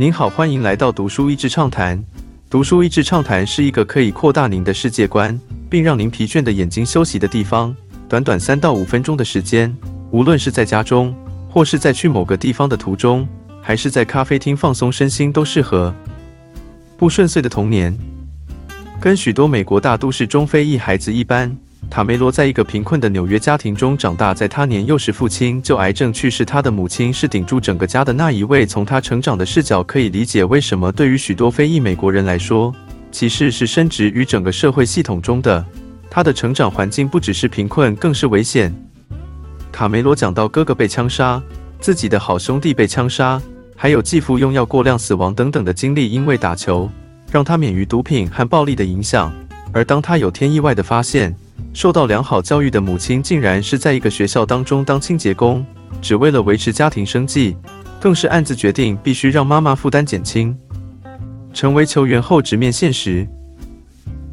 您好，欢迎来到读书益智畅谈。读书益智畅谈是一个可以扩大您的世界观，并让您疲倦的眼睛休息的地方。短短三到五分钟的时间，无论是在家中，或是在去某个地方的途中，还是在咖啡厅放松身心，都适合。不顺遂的童年，跟许多美国大都市中非裔孩子一般。塔梅罗在一个贫困的纽约家庭中长大，在他年幼时，父亲就癌症去世。他的母亲是顶住整个家的那一位。从他成长的视角，可以理解为什么对于许多非裔美国人来说，歧视是深植于整个社会系统中的。他的成长环境不只是贫困，更是危险。卡梅罗讲到哥哥被枪杀，自己的好兄弟被枪杀，还有继父用药过量死亡等等的经历。因为打球，让他免于毒品和暴力的影响。而当他有天意外的发现，受到良好教育的母亲，竟然是在一个学校当中当清洁工，只为了维持家庭生计，更是暗自决定必须让妈妈负担减轻。成为球员后直面现实，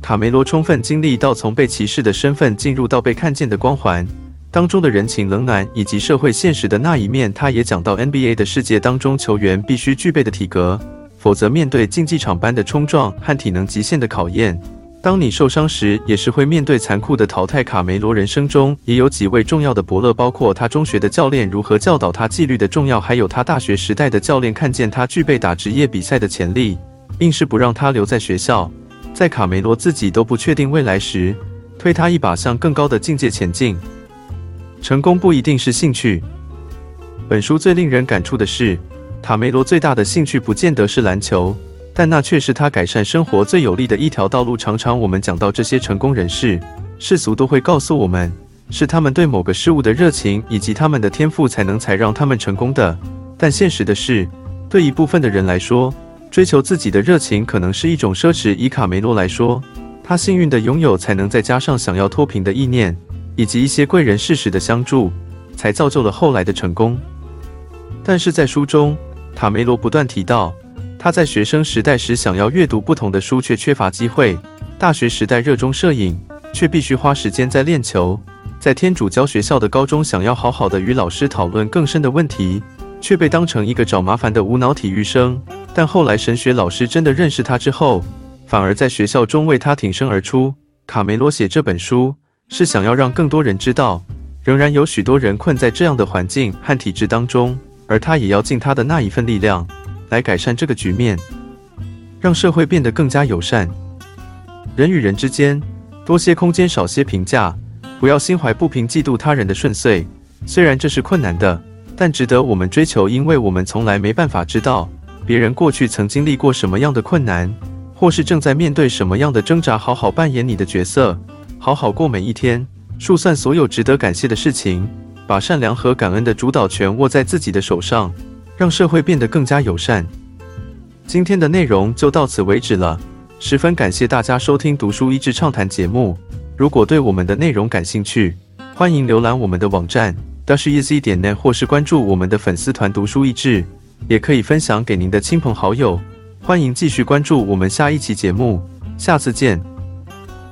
卡梅罗充分经历到从被歧视的身份进入到被看见的光环当中的人情冷暖以及社会现实的那一面。他也讲到 NBA 的世界当中，球员必须具备的体格，否则面对竞技场般的冲撞和体能极限的考验。当你受伤时，也是会面对残酷的淘汰。卡梅罗人生中也有几位重要的伯乐，包括他中学的教练如何教导他纪律的重要，还有他大学时代的教练看见他具备打职业比赛的潜力，硬是不让他留在学校。在卡梅罗自己都不确定未来时，推他一把向更高的境界前进。成功不一定是兴趣。本书最令人感触的是，卡梅罗最大的兴趣不见得是篮球。但那却是他改善生活最有力的一条道路。常常我们讲到这些成功人士，世俗都会告诉我们，是他们对某个事物的热情以及他们的天赋才能才让他们成功的。但现实的是，对一部分的人来说，追求自己的热情可能是一种奢侈。以卡梅罗来说，他幸运的拥有才能再加上想要脱贫的意念，以及一些贵人适时的相助，才造就了后来的成功。但是在书中，卡梅罗不断提到。他在学生时代时想要阅读不同的书，却缺乏机会；大学时代热衷摄影，却必须花时间在练球；在天主教学校的高中，想要好好的与老师讨论更深的问题，却被当成一个找麻烦的无脑体育生。但后来神学老师真的认识他之后，反而在学校中为他挺身而出。卡梅罗写这本书，是想要让更多人知道，仍然有许多人困在这样的环境和体制当中，而他也要尽他的那一份力量。来改善这个局面，让社会变得更加友善。人与人之间多些空间，少些评价，不要心怀不平，嫉妒他人的顺遂。虽然这是困难的，但值得我们追求，因为我们从来没办法知道别人过去曾经历过什么样的困难，或是正在面对什么样的挣扎。好好扮演你的角色，好好过每一天，数算所有值得感谢的事情，把善良和感恩的主导权握在自己的手上。让社会变得更加友善。今天的内容就到此为止了，十分感谢大家收听《读书益智畅谈》节目。如果对我们的内容感兴趣，欢迎浏览我们的网站 dashiz 点 net，或是关注我们的粉丝团“读书益智”，也可以分享给您的亲朋好友。欢迎继续关注我们下一期节目，下次见。